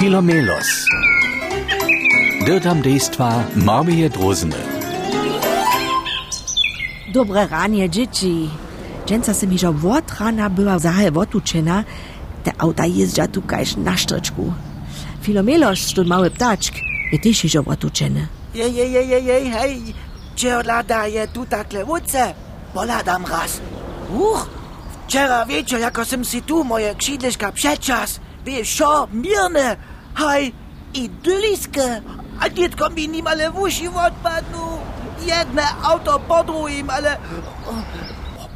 Filomelos. Dirtam dejstva Marmije Drozene. Dobre ranie, dzieci. Dżęca se mi, że od rana była zahe otuczena, te auta jeżdża tu kajś na sztryczku. Filomelos, tu mały ptaczk, je też jeżdża otuczeny. Jej, jej, jej, jej, jej, hej, Czeolada je tu takle uce. Poladam raz. Uch, wczera wieczór, jako sem si tu moje krzydliszka przeczas. Wie, szo, mirne, hej, idyliskie. A dziecko mi nim ale w uši odpadną. Jedne auto po drugim, ale...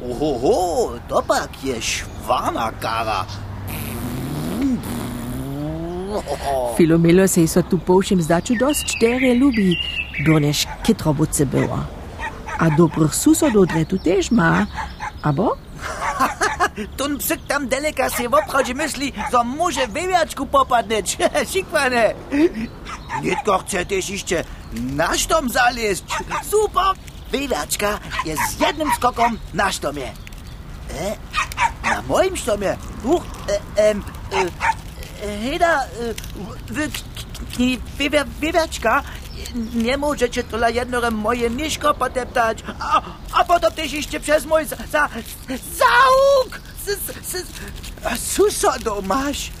Oho, to pak je szwana kara. Filomelo se so tu po všem zdaču dost šterje lubi, brnež kytrobuce było. A dobrych susodów dre tu też ma, abo? Tun psyk tam w obchodzie myśli, że może wywiaczku popadnąć. Sikwane. Nitko chce też jeszcze na sztom zaleźć. Super. Wywiaczka jest z jednym skokom na sztomie. E? Na moim sztomie? Uch, e, e, e, Heda, e, wywiaczka, nie możecie tyle jednorem moje niszko poteptać, a, a też jeszcze przez mój za, za, zauk! S- s- s- Susodo masz?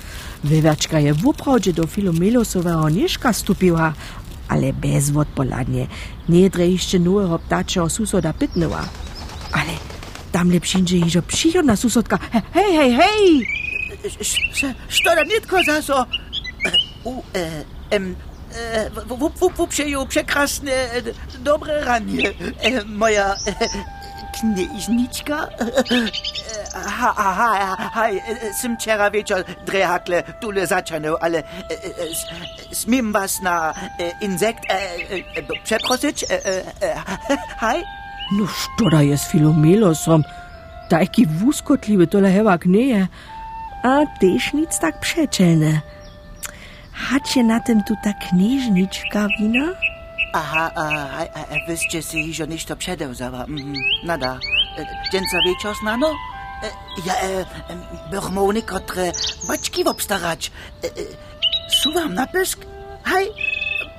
Wywiaczka je w uprawdzie do Filomelosowego nieszka stupiła, ale bez odpoladnie. Nie dre jeszcze nowego ptaczego susoda pytnęła. Ale tam lepšinže ižo przychodna susodka. Hej, hej, hej! Što da nitko za so? U, e, em, e, w, w, w, w, przejął przekrasne, dobre ranie. E, moja e, knieżniczka? E, ha, ha, ha, ha, e, sim wczera wieczór drehakle tule zaczynał, ale s- smiem was na insekt przeprosić? Hej? No što da je s Filomelosom? Tajki wuskotliwy tole hewak nie A też nic tak przeczelne. Hacie na tym tu ta knieżniczka wina? Aha, a, a, a wyście si że nicht to przedełzała. Mhm, nada. E, Dzięca wieczor znano? E, Ja, e, bych mu niekotre baczki obstarać. E, Suwam na pysk? Hej,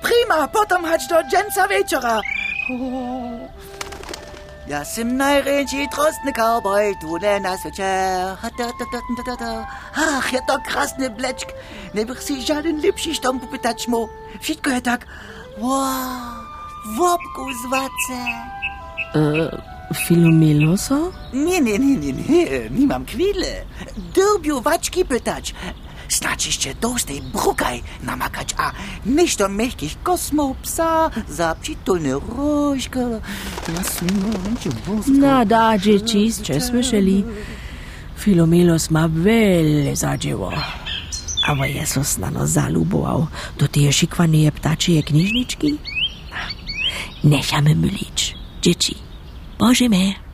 prima, potem chodź do dzięca wieczora. O. Ja sim najrędziej trostny cowboy, tu ne na sucie. Ach, ja to krasny bleczk. Nie bych si żaden lepszy sztom popytać mu. Wszystko je tak, wow, w łapku zwace. Filomeloso? Nie, nie, nie, nie, nie, nie mam chwile. Derbiu waczki pytać. Značiście dołstej brukaj namakać, a nicht do mechkich psa za przytulny różka. Nada, dzieci, czy słyszeli? Filomelos ma wiele zadzieło. Avo Jezus na nos zaluboval do tie šikvanej ptačie knižničky. Necháme mylič, deti. Bože me.